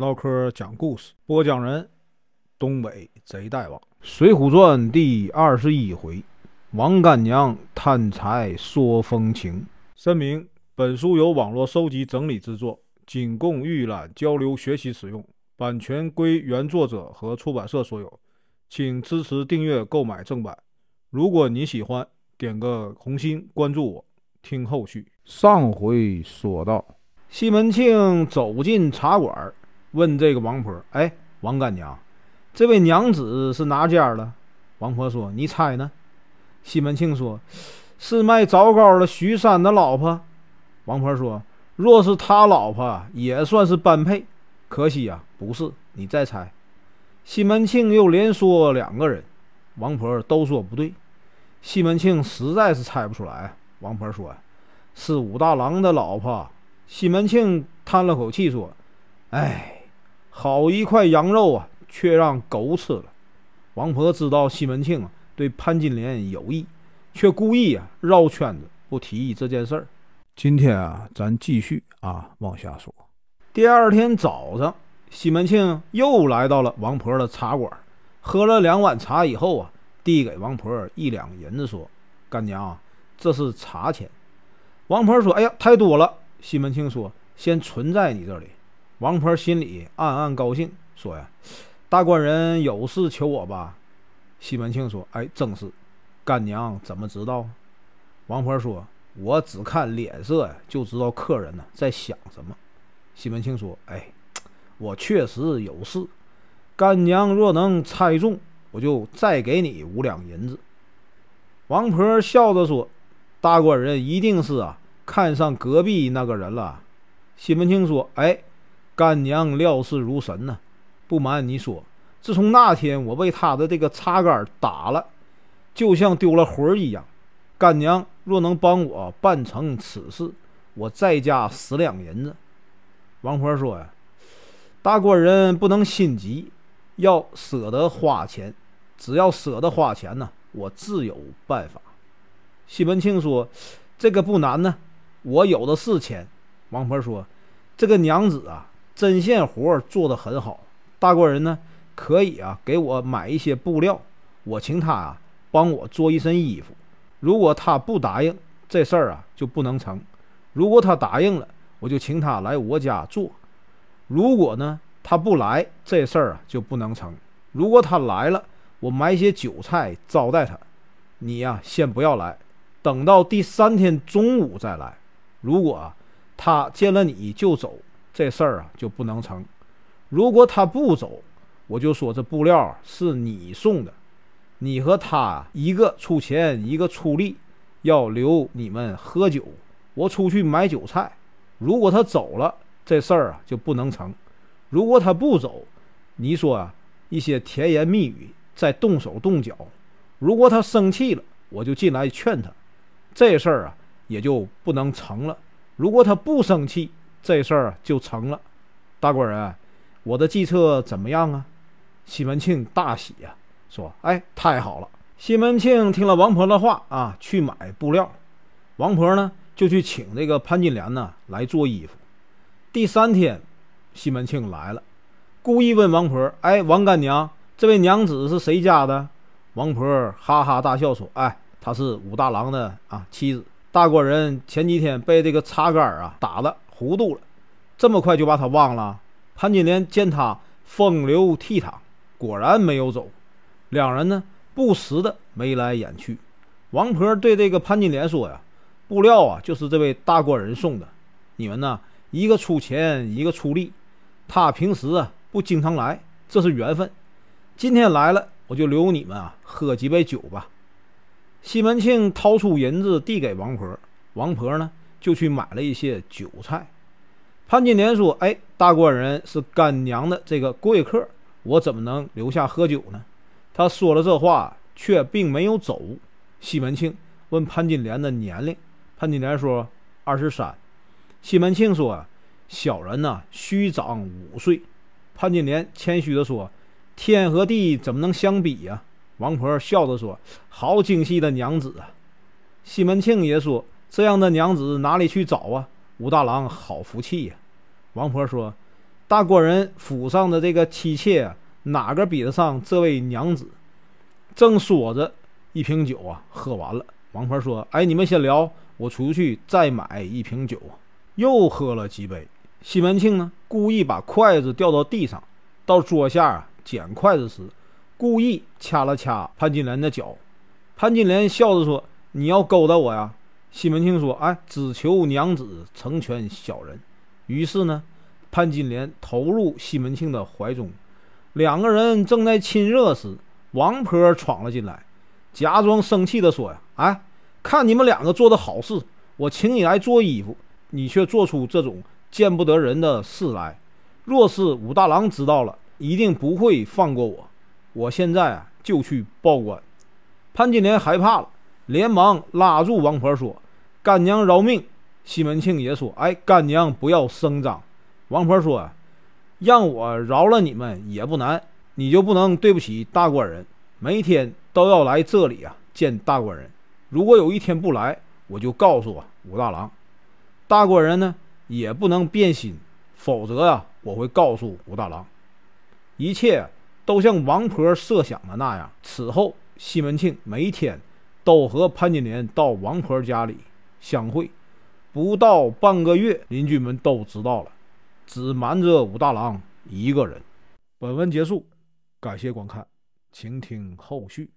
唠嗑讲故事，播讲人：东北贼大王，《水浒传》第二十一回，王干娘贪财说风情。声明：本书由网络收集整理制作，仅供预览、交流、学习使用，版权归原作者和出版社所有，请支持订阅、购买正版。如果你喜欢，点个红心，关注我，听后续。上回说到，西门庆走进茶馆。问这个王婆：“哎，王干娘，这位娘子是哪家的？”王婆说：“你猜呢？”西门庆说：“是卖枣糕的徐三的老婆。”王婆说：“若是他老婆，也算是般配。可惜呀，不是。你再猜。”西门庆又连说两个人，王婆都说不对。西门庆实在是猜不出来。王婆说：“是武大郎的老婆。”西门庆叹了口气说：“哎。”好一块羊肉啊，却让狗吃了。王婆知道西门庆啊对潘金莲有意，却故意啊绕圈子不提这件事儿。今天啊，咱继续啊往下说。第二天早上，西门庆又来到了王婆的茶馆，喝了两碗茶以后啊，递给王婆一两银子，说：“干娘，这是茶钱。”王婆说：“哎呀，太多了。”西门庆说：“先存在你这里。”王婆心里暗暗高兴，说：“呀，大官人有事求我吧？”西门庆说：“哎，正是。干娘怎么知道？”王婆说：“我只看脸色呀，就知道客人呢在想什么。”西门庆说：“哎，我确实有事。干娘若能猜中，我就再给你五两银子。”王婆笑着说：“大官人一定是啊看上隔壁那个人了。”西门庆说：“哎。”干娘料事如神呢，不瞒你说，自从那天我被他的这个茶杆打了，就像丢了魂一样。干娘若能帮我办成此事，我再加十两银子。王婆说呀：“大官人不能心急，要舍得花钱。只要舍得花钱呢，我自有办法。”西门庆说：“这个不难呢，我有的是钱。”王婆说：“这个娘子啊。”针线活做得很好，大官人呢可以啊给我买一些布料，我请他啊帮我做一身衣服。如果他不答应，这事儿啊就不能成；如果他答应了，我就请他来我家做。如果呢他不来，这事儿啊就不能成；如果他来了，我买些酒菜招待他。你呀先不要来，等到第三天中午再来。如果他见了你就走。这事儿啊就不能成。如果他不走，我就说这布料是你送的，你和他一个出钱，一个出力，要留你们喝酒，我出去买酒菜。如果他走了，这事儿啊就不能成。如果他不走，你说啊一些甜言蜜语，再动手动脚。如果他生气了，我就进来劝他，这事儿啊也就不能成了。如果他不生气，这事儿就成了，大官人，我的计策怎么样啊？西门庆大喜呀，说：“哎，太好了！”西门庆听了王婆的话啊，去买布料。王婆呢，就去请这个潘金莲呢来做衣服。第三天，西门庆来了，故意问王婆：“哎，王干娘，这位娘子是谁家的？”王婆哈哈大笑说：“哎，她是武大郎的啊妻子。大官人前几天被这个茶杆啊打了。”糊涂了，这么快就把他忘了？潘金莲见他风流倜傥，果然没有走。两人呢，不时的眉来眼去。王婆对这个潘金莲说：“呀，布料啊，就是这位大官人送的。你们呢，一个出钱，一个出力。他平时啊不经常来，这是缘分。今天来了，我就留你们啊喝几杯酒吧。”西门庆掏出银子递给王婆，王婆呢？就去买了一些酒菜。潘金莲说：“哎，大官人是干娘的这个贵客，我怎么能留下喝酒呢？”他说了这话，却并没有走。西门庆问潘金莲的年龄，潘金莲说：“二十三。”西门庆说：“小人呐，虚长五岁。”潘金莲谦虚地说：“天和地怎么能相比呀？”王婆笑着说：“好精细的娘子啊！”西门庆也说。这样的娘子哪里去找啊？武大郎好福气呀！王婆说：“大官人府上的这个妻妾哪个比得上这位娘子？正说着，一瓶酒啊喝完了。王婆说：“哎，你们先聊，我出去再买一瓶酒。”又喝了几杯。西门庆呢，故意把筷子掉到地上，到桌下啊捡筷子时，故意掐了掐潘金莲的脚。潘金莲笑着说：“你要勾搭我呀？”西门庆说：“哎，只求娘子成全小人。”于是呢，潘金莲投入西门庆的怀中。两个人正在亲热时，王婆闯了进来，假装生气地说：“呀，哎，看你们两个做的好事，我请你来做衣服，你却做出这种见不得人的事来。若是武大郎知道了，一定不会放过我。我现在啊，就去报官。”潘金莲害怕了，连忙拉住王婆说：“干娘饶命！”西门庆也说：“哎，干娘不要声张。”王婆说：“让我饶了你们也不难，你就不能对不起大官人？每天都要来这里啊见大官人。如果有一天不来，我就告诉武大郎，大官人呢也不能变心，否则啊我会告诉武大郎。一切都像王婆设想的那样。此后。”西门庆每天都和潘金莲到王婆家里相会，不到半个月，邻居们都知道了，只瞒着武大郎一个人。本文结束，感谢观看，请听后续。